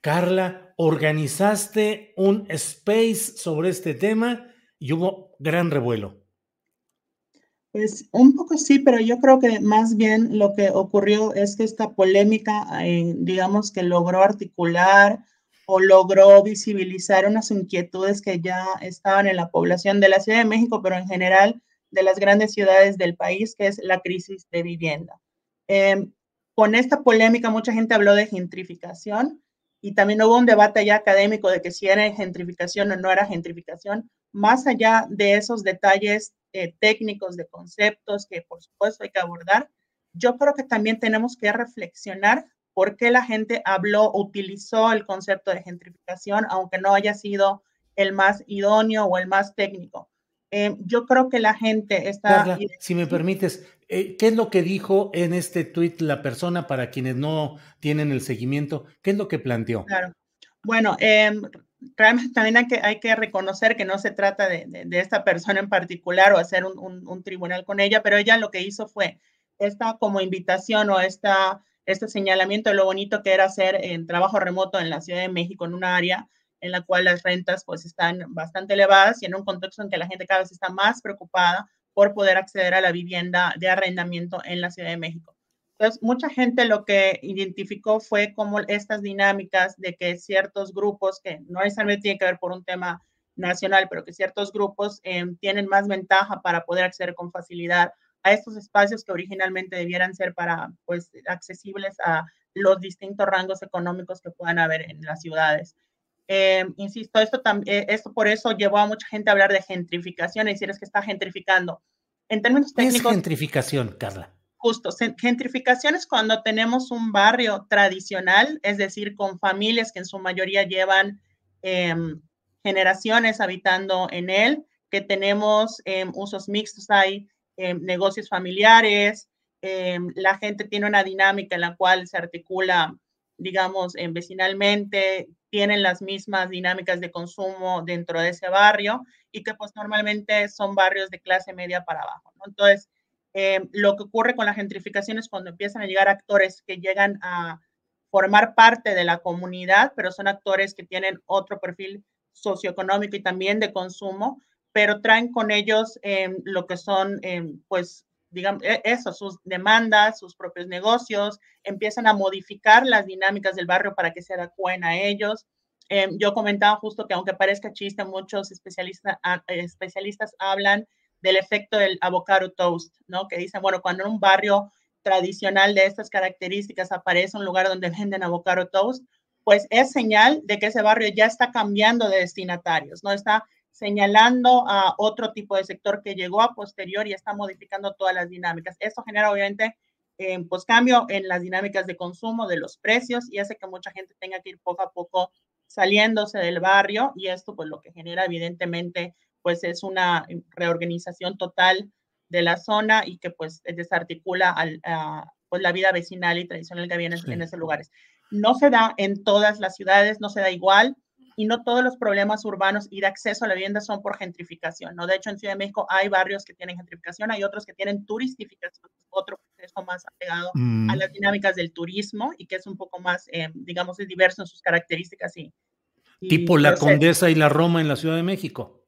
Carla, organizaste un space sobre este tema y hubo gran revuelo. Pues un poco sí, pero yo creo que más bien lo que ocurrió es que esta polémica, eh, digamos que logró articular o logró visibilizar unas inquietudes que ya estaban en la población de la Ciudad de México, pero en general de las grandes ciudades del país, que es la crisis de vivienda. Em, con esta polémica mucha gente habló de gentrificación y también hubo un debate ya académico de que si era gentrificación o no era gentrificación, más allá de esos detalles eh, técnicos de conceptos que por supuesto hay que abordar, yo creo que también tenemos que reflexionar por qué la gente habló, utilizó el concepto de gentrificación, aunque no haya sido el más idóneo o el más técnico. Eh, yo creo que la gente está... Carla, si me permites, ¿qué es lo que dijo en este tuit la persona para quienes no tienen el seguimiento? ¿Qué es lo que planteó? Claro. Bueno, realmente también hay que, hay que reconocer que no se trata de, de, esta persona en particular o hacer un, un, un, tribunal con ella, pero ella lo que hizo fue esta como invitación o esta, este señalamiento de lo bonito que era hacer en trabajo remoto en la Ciudad de México, en un área en la cual las rentas pues están bastante elevadas y en un contexto en que la gente cada vez está más preocupada por poder acceder a la vivienda de arrendamiento en la Ciudad de México. Entonces, mucha gente lo que identificó fue como estas dinámicas de que ciertos grupos, que no necesariamente tiene que ver por un tema nacional, pero que ciertos grupos eh, tienen más ventaja para poder acceder con facilidad a estos espacios que originalmente debieran ser para, pues, accesibles a los distintos rangos económicos que puedan haber en las ciudades. Eh, insisto, esto, también, esto por eso llevó a mucha gente a hablar de gentrificación, es decir, es que está gentrificando. En términos técnicos. ¿Qué es gentrificación, Carla? Justo, gentrificación es cuando tenemos un barrio tradicional, es decir, con familias que en su mayoría llevan eh, generaciones habitando en él, que tenemos eh, usos mixtos, hay negocios familiares, la gente tiene una dinámica en la cual se articula digamos, en vecinalmente, tienen las mismas dinámicas de consumo dentro de ese barrio y que pues normalmente son barrios de clase media para abajo, ¿no? Entonces, eh, lo que ocurre con la gentrificación es cuando empiezan a llegar actores que llegan a formar parte de la comunidad, pero son actores que tienen otro perfil socioeconómico y también de consumo, pero traen con ellos eh, lo que son, eh, pues, digamos, e, eso, sus demandas, sus propios negocios, empiezan a modificar las dinámicas del barrio para que se adecuen a ellos. Eh, yo comentaba justo que aunque parezca chiste, muchos especialistas, ah, especialistas hablan del efecto del avocado toast, ¿no? Que dicen, bueno, cuando en un barrio tradicional de estas características aparece un lugar donde venden avocado toast, pues es señal de que ese barrio ya está cambiando de destinatarios, ¿no? Está señalando a otro tipo de sector que llegó a posterior y está modificando todas las dinámicas. Esto genera obviamente eh, pues cambio en las dinámicas de consumo, de los precios y hace que mucha gente tenga que ir poco a poco saliéndose del barrio y esto pues lo que genera evidentemente pues es una reorganización total de la zona y que pues desarticula al, pues la vida vecinal y tradicional que había en, en esos lugares. No se da en todas las ciudades, no se da igual y no todos los problemas urbanos y de acceso a la vivienda son por gentrificación, ¿no? De hecho, en Ciudad de México hay barrios que tienen gentrificación, hay otros que tienen turistificación, otro proceso más apegado a mm. las dinámicas del turismo y que es un poco más, eh, digamos, es diverso en sus características. Y, tipo la Condesa y la Roma en la Ciudad de México.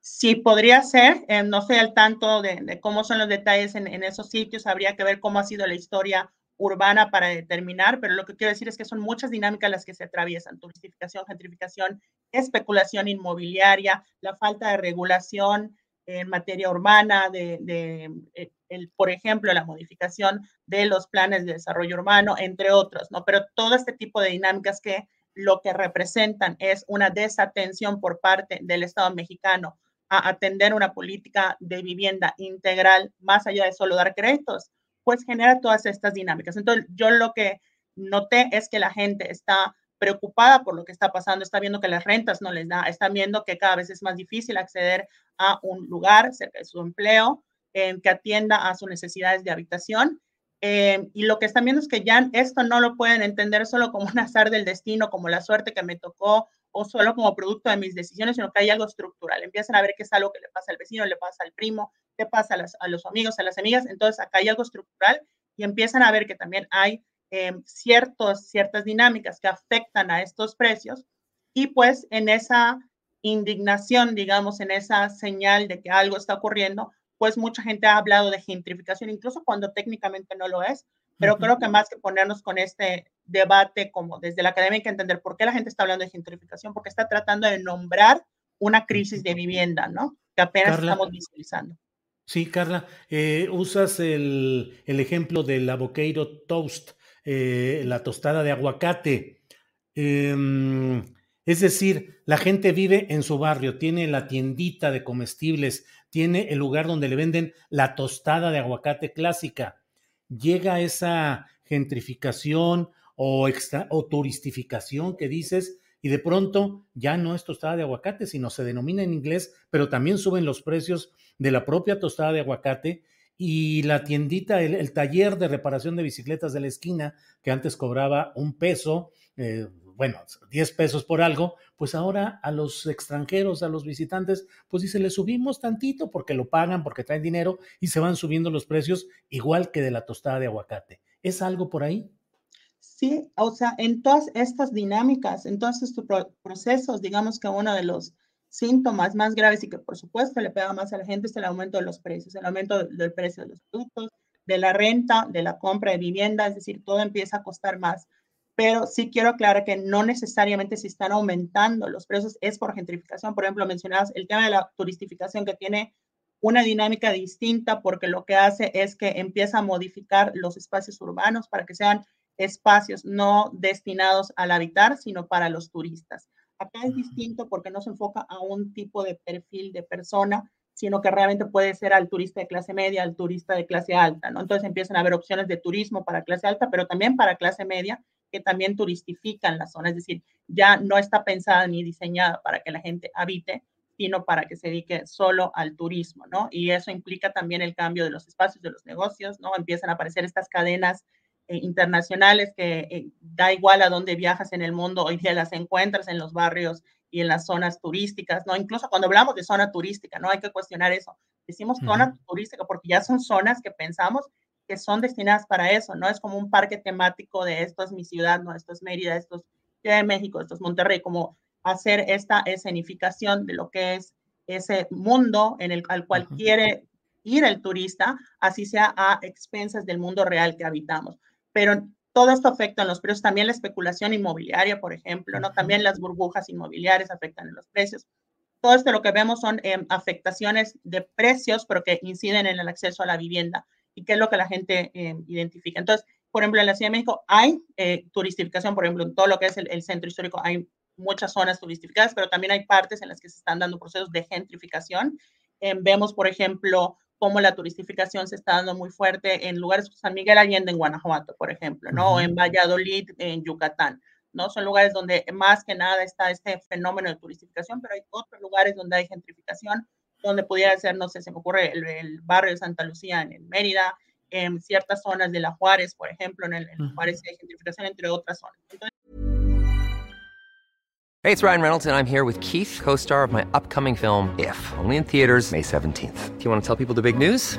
Sí, podría ser. Eh, no sé al tanto de, cómo son los detalles en, en, esos sitios. Habría que ver cómo ha sido la historia urbana para determinar, pero lo que quiero decir es que son muchas dinámicas las que se atraviesan, turistificación, gentrificación, especulación inmobiliaria, la falta de regulación en materia urbana, de, eh, el, por ejemplo, la modificación de los planes de desarrollo urbano, entre otros, ¿no? Pero todo este tipo de dinámicas que lo que representan es una desatención por parte del Estado mexicano a atender una política de vivienda integral más allá de solo dar créditos, pues genera todas estas dinámicas. Entonces, yo lo que noté es que la gente está preocupada por lo que está pasando, está viendo que las rentas no les da, está viendo que cada vez es más difícil acceder a un lugar cerca de su empleo eh, que atienda a sus necesidades de habitación. Eh, y lo que están viendo es que ya esto no lo pueden entender solo como un azar del destino, como la suerte que me tocó o solo como producto de mis decisiones, sino que hay algo estructural. Empiezan a ver que es algo que le pasa al vecino, le pasa al primo, le pasa a, los amigos, a las amigas. Entonces, acá hay algo estructural y empiezan a ver que también hay eh, ciertos, ciertas dinámicas que afectan a estos precios. Y pues en esa indignación, digamos, en esa señal de que algo está ocurriendo, pues mucha gente ha hablado de gentrificación, incluso cuando técnicamente no lo es, pero creo que más que ponernos con este debate como desde la academia hay que entender por qué la gente está hablando de gentrificación, porque está tratando de nombrar una crisis de vivienda, ¿no? Que apenas estamos visualizando. Sí, Carla, eh, usas el, el, ejemplo del avocado toast, eh, la tostada de aguacate. Em, es decir, la gente vive en su barrio, tiene la tiendita de comestibles, tiene el lugar donde le venden la tostada de aguacate clásica. Llega esa gentrificación o, extra, o turistificación que dices, y de pronto ya no es tostada de aguacate, sino se denomina en inglés, pero también suben los precios de la propia tostada de aguacate y la tiendita, el, taller de reparación de bicicletas de la esquina, que antes cobraba un peso, eh, bueno, 10 pesos por algo, pues ahora a los extranjeros, a los visitantes, pues dice, le subimos tantito porque lo pagan, porque traen dinero y se van subiendo los precios igual que de la tostada de aguacate. ¿Es algo por ahí? Sí, o sea, en todas estas dinámicas, en todos estos procesos, digamos que uno de los síntomas más graves y que por supuesto le pega más a la gente es el aumento de los precios, el aumento del precio de los productos, de la renta, de la compra de vivienda, es decir, todo empieza a costar más. Pero sí quiero aclarar que no necesariamente si están aumentando los precios es por gentrificación. Por ejemplo, mencionabas el tema de la turistificación que tiene una dinámica distinta porque lo que hace es que empieza a modificar los espacios urbanos para que sean espacios no destinados al habitar, sino para los turistas. Acá es distinto porque no se enfoca a un tipo de perfil de persona, sino que realmente puede ser al turista de clase media, al turista de clase alta, ¿no? Entonces empiezan a haber opciones de turismo para clase alta, pero también para clase media, que también turistifican la zona, es decir, ya no está pensada ni diseñada para que la gente habite, sino para que se dedique solo al turismo, ¿no? Y eso implica también el cambio de los espacios de los negocios, ¿no? Empiezan a aparecer estas cadenas eh, internacionales que eh, da igual a dónde viajas en el mundo, hoy día las encuentras en los barrios y en las zonas turísticas, ¿no? Incluso cuando hablamos de zona turística, ¿no? Hay que cuestionar eso. Decimos zona turística porque ya son zonas que pensamos que son destinadas para eso, ¿no? Es como un parque temático de esto es mi ciudad, ¿no? Esto es Mérida, esto es Ciudad de México, esto es Monterrey, como hacer esta escenificación de lo que es ese mundo en el al cual quiere ir el turista, así sea a expensas del mundo real que habitamos pero todo esto afecta en los precios, también la especulación inmobiliaria, por ejemplo, ¿no? También las burbujas inmobiliarias afectan en los precios. Todo esto lo que vemos son em, afectaciones de precios, pero que inciden en el acceso a la vivienda y qué es lo que la gente em, identifica. Entonces, por ejemplo, en la Ciudad de México hay eh, turistificación, por ejemplo, en todo lo que es el, centro histórico hay muchas zonas turistificadas, pero también hay partes en las que se están dando procesos de gentrificación. Em, vemos, por ejemplo, cómo la turistificación se está dando muy fuerte en lugares como San Miguel Allende en Guanajuato, por ejemplo, ¿no? O en Valladolid, en Yucatán, ¿no? Son lugares donde más que nada está este fenómeno de turistificación, pero hay otros lugares donde hay gentrificación, donde pudiera ser, no sé, se me ocurre el, barrio de Santa Lucía en, Mérida, en ciertas zonas de La Juárez, por ejemplo, en, el, en Juárez hay gentrificación, entre otras zonas. Hey, it's Ryan Reynolds, and I'm here with Keith, co-star of my upcoming film, If, only in theaters May 17th. Do you want to tell people the big news?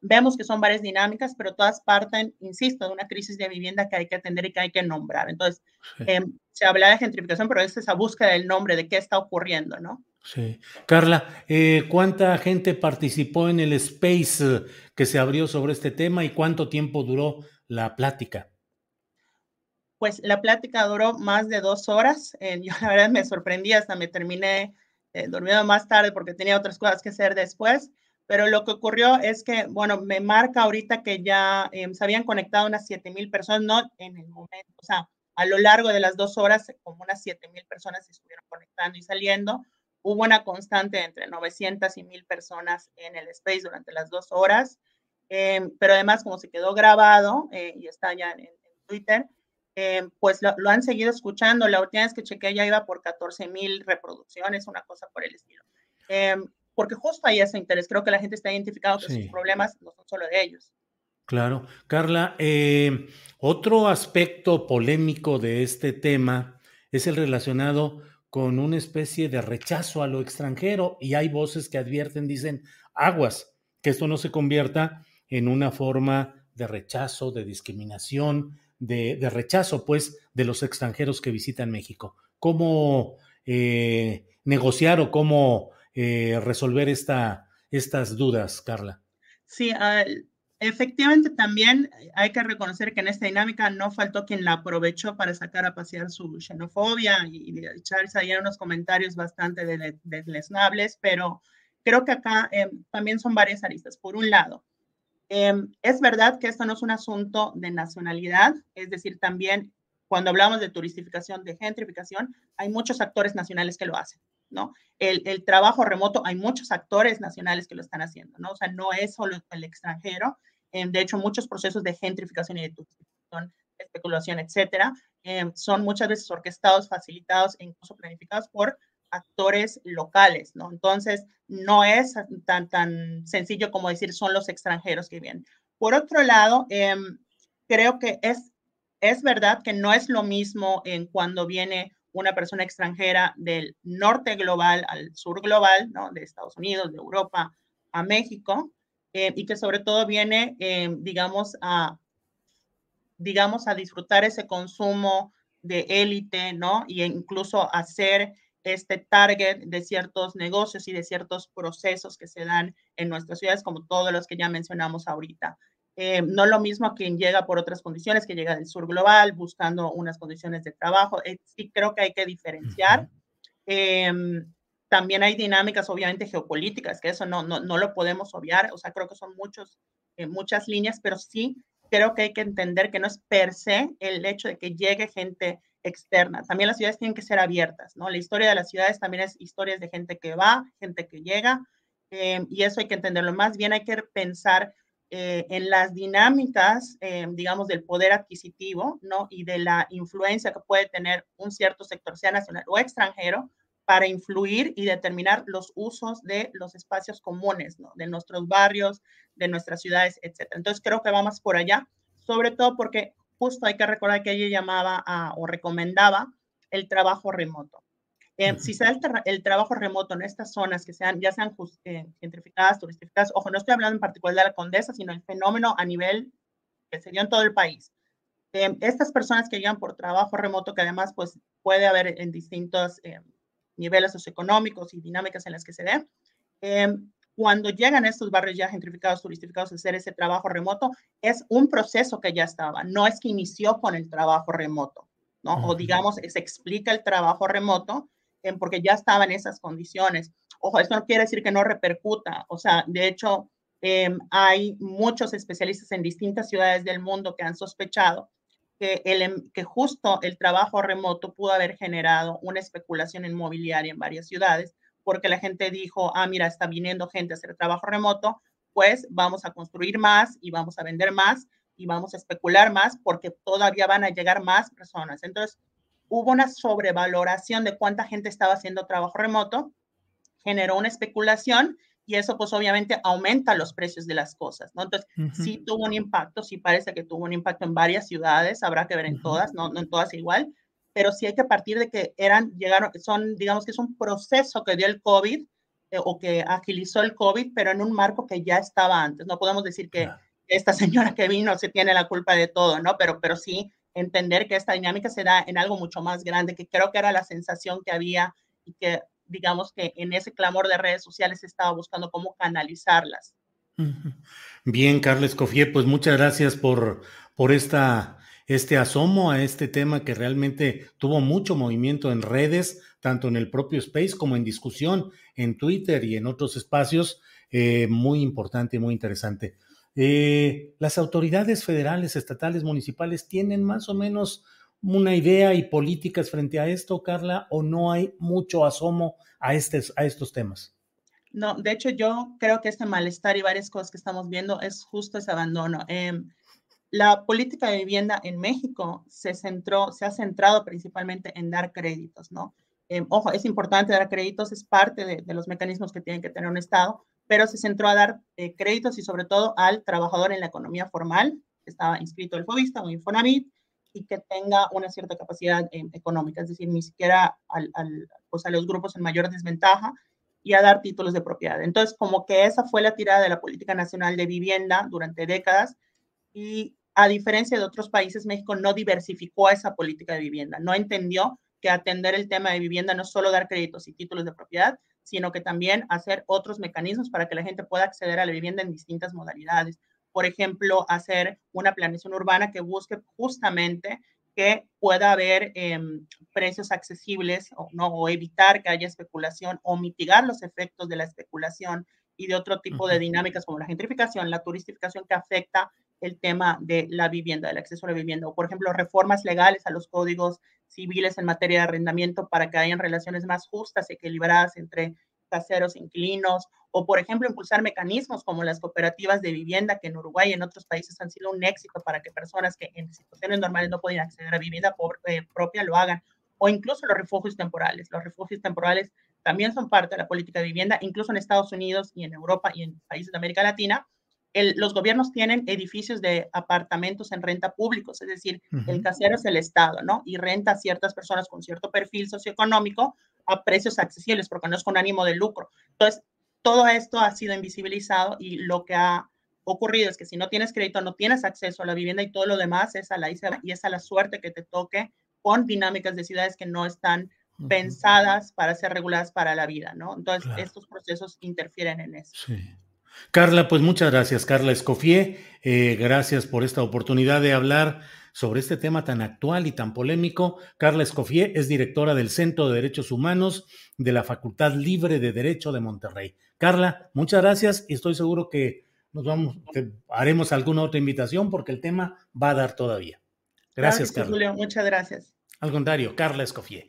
Vemos que son varias dinámicas, pero todas parten, insisto, de una crisis de vivienda que hay que atender y que hay que nombrar. Entonces, Sí. eh, se habla de gentrificación, pero es esa búsqueda del nombre, de qué está ocurriendo, ¿no? Sí. Carla, eh, ¿cuánta gente participó en el space eh, que se abrió sobre este tema y cuánto tiempo duró la plática? Pues la plática duró más de dos horas. eh, yo la verdad me sorprendí, hasta me terminé eh, durmiendo más tarde porque tenía otras cosas que hacer después. Pero lo que ocurrió es que, bueno, me marca ahorita que ya eh, se habían conectado unas 7 mil personas, no en el momento, o sea, a lo largo de las dos horas, como unas 7 mil personas se estuvieron conectando y saliendo. Hubo una constante entre 900 y 1000 personas en el space durante las dos horas. Eh, pero además, como se quedó grabado eh, y está ya en, en Twitter, eh, pues lo, lo, han seguido escuchando. La última vez que chequeé ya iba por 14 mil reproducciones, una cosa por el estilo. Porque justo hay ese interés. Creo que la gente está identificando que sí. sus problemas no son solo de ellos. Claro. Carla, eh, otro aspecto polémico de este tema es el relacionado con una especie de rechazo a lo extranjero y hay voces que advierten, dicen, aguas, que esto no se convierta en una forma de rechazo, de discriminación, de, de rechazo, pues, de los extranjeros que visitan México. ¿Cómo eh, negociar o cómo eh, resolver esta, estas dudas, Carla? Sí, uh, efectivamente también hay que reconocer que en esta dinámica no faltó quien la aprovechó para sacar a pasear su xenofobia y, y echarse ahí unos comentarios bastante desleznables, pero creo que acá eh, también son varias aristas. Por un lado, eh, es verdad que esto no es un asunto de nacionalidad, es decir, también cuando hablamos de turistificación, de gentrificación, hay muchos actores nacionales que lo hacen, ¿no? El, trabajo remoto, hay muchos actores nacionales que lo están haciendo, ¿no? O sea, no es solo el extranjero. Eh, de hecho, muchos procesos de gentrificación y de especulación, etcétera, eh, son muchas veces orquestados, facilitados e incluso planificados por actores locales, ¿no? Entonces, no es tan, tan sencillo como decir son los extranjeros que vienen. Por otro lado, eh, creo que es, es verdad que no es lo mismo en cuando viene una persona extranjera del norte global al sur global, ¿no? De Estados Unidos, de Europa a México, eh, y que sobre todo viene, eh, digamos, a, digamos, a disfrutar ese consumo de élite, ¿no? Y incluso hacer este target de ciertos negocios y de ciertos procesos que se dan en nuestras ciudades, como todos los que ya mencionamos ahorita. Eh, no lo mismo quien llega por otras condiciones, que llega del sur global buscando unas condiciones de trabajo. Eh, sí creo que hay que diferenciar. Eh, también hay dinámicas, obviamente, geopolíticas, que eso no, no, no lo podemos obviar. O sea, creo que son muchos, eh, muchas líneas, pero sí creo que hay que entender que no es per se el hecho de que llegue gente externa. También las ciudades tienen que ser abiertas, ¿no? La historia de las ciudades también es historias de gente que va, gente que llega, eh, y eso hay que entenderlo. Más bien hay que pensar eh, en las dinámicas, eh, digamos, del poder adquisitivo, ¿no? Y de la influencia que puede tener un cierto sector, sea nacional o extranjero, para influir y determinar los usos de los espacios comunes, ¿no? De nuestros barrios, de nuestras ciudades, etc. Entonces, creo que vamos por allá, sobre todo porque justo hay que recordar que ella llamaba a, o recomendaba el trabajo remoto. Eh. Si se da el, tra el, trabajo remoto en estas zonas que sean, ya sean eh, gentrificadas, turistificadas, ojo, no estoy hablando en particular de la Condesa, sino el fenómeno a nivel que se dio en todo el país. Eh, estas personas que llegan por trabajo remoto, que además pues puede haber en distintos niveles socioeconómicos y dinámicas en las que se dé, cuando llegan a estos barrios ya gentrificados, turistificados, a hacer ese trabajo remoto, es un proceso que ya estaba, no es que inició con el trabajo remoto, ¿no? O digamos, se explica el trabajo remoto porque ya estaba en esas condiciones. Ojo, esto no quiere decir que no repercuta, o sea, de hecho, em, hay muchos especialistas en distintas ciudades del mundo que han sospechado que, el, em, que justo el trabajo remoto pudo haber generado una especulación inmobiliaria en varias ciudades, porque la gente dijo, ah, mira, está viniendo gente a hacer trabajo remoto, pues vamos a construir más y vamos a vender más y vamos a especular más porque todavía van a llegar más personas. Entonces, hubo una sobrevaloración de cuánta gente estaba haciendo trabajo remoto, generó una especulación y eso pues obviamente aumenta los precios de las cosas, ¿no? Entonces, sí tuvo un impacto, sí parece que tuvo un impacto en varias ciudades, habrá que ver en todas, no, no en todas igual, pero sí hay que partir de que eran, llegaron, son, digamos que es un proceso que dio el COVID eh, o que agilizó el COVID, pero en un marco que ya estaba antes. No podemos decir que esta señora que vino se tiene la culpa de todo, ¿no? Pero, pero sí entender que esta dinámica se da en algo mucho más grande, que creo que era la sensación que había y que digamos que en ese clamor de redes sociales estaba buscando cómo canalizarlas. Bien, Carles Cofier, pues muchas gracias por, por esta, este asomo a este tema que realmente tuvo mucho movimiento en redes, tanto en el propio Space como en discusión en Twitter y en otros espacios. Eh, muy importante y muy interesante. Eh, las autoridades federales, estatales, municipales tienen más o menos una idea y políticas frente a esto, Carla, o no hay mucho asomo a, a estos temas? No, de hecho yo creo que este malestar y varias cosas que estamos viendo es justo ese abandono. Em, la política de vivienda en México se centró, se ha centrado principalmente en dar créditos, ¿no? Em, ojo, es importante dar créditos, es parte de, los mecanismos que tienen que tener un Estado, pero se centró a dar eh, créditos y sobre todo al trabajador en la economía formal, que estaba inscrito el FOBISTA o Infonavit, y que tenga una cierta capacidad eh, económica, es decir, ni siquiera al, pues a los grupos en mayor desventaja y a dar títulos de propiedad. Entonces, como que esa fue la tirada de la política nacional de vivienda durante décadas y a diferencia de otros países, México no diversificó esa política de vivienda, no entendió que atender el tema de vivienda no es solo dar créditos y títulos de propiedad, sino que también hacer otros mecanismos para que la gente pueda acceder a la vivienda en distintas modalidades por ejemplo, hacer una planeación urbana que busque justamente que pueda haber em, precios accesibles o, ¿no? o evitar que haya especulación o mitigar los efectos de la especulación y de otro tipo de dinámicas como la gentrificación, la turistificación que afecta el tema de la vivienda, del acceso a la vivienda, o por ejemplo, reformas legales a los códigos civiles en materia de arrendamiento para que hayan relaciones más justas, equilibradas entre caseros, inquilinos, o por ejemplo impulsar mecanismos como las cooperativas de vivienda que en Uruguay y en otros países han sido un éxito para que personas que en situaciones normales no podían acceder a vivienda eh, propia lo hagan, o incluso los refugios temporales. Los refugios temporales también son parte de la política de vivienda, incluso en Estados Unidos y en Europa y en países de América Latina. Los gobiernos tienen edificios de apartamentos en renta públicos, es decir, el casero es el Estado, ¿no? Y renta a ciertas personas con cierto perfil socioeconómico a precios accesibles, porque no es con ánimo de lucro. Entonces, todo esto ha sido invisibilizado y lo que ha ocurrido es que si no tienes crédito, no tienes acceso a la vivienda y todo lo demás es a la y es a la suerte que te toque con dinámicas de ciudades que no están pensadas para ser reguladas para la vida, ¿no? Entonces, estos procesos interfieren en eso. Sí. Carla, pues muchas gracias, Carla Escofié. Eh, gracias por esta oportunidad de hablar sobre este tema tan actual y tan polémico. Carla Escofié es directora del Centro de Derechos Humanos de la Facultad Libre de Derecho de Monterrey. Carla, muchas gracias y estoy seguro que nos vamos, haremos alguna otra invitación porque el tema va a dar todavía. Gracias, Carla. Julio, muchas gracias. Al contrario, Carla Escofié.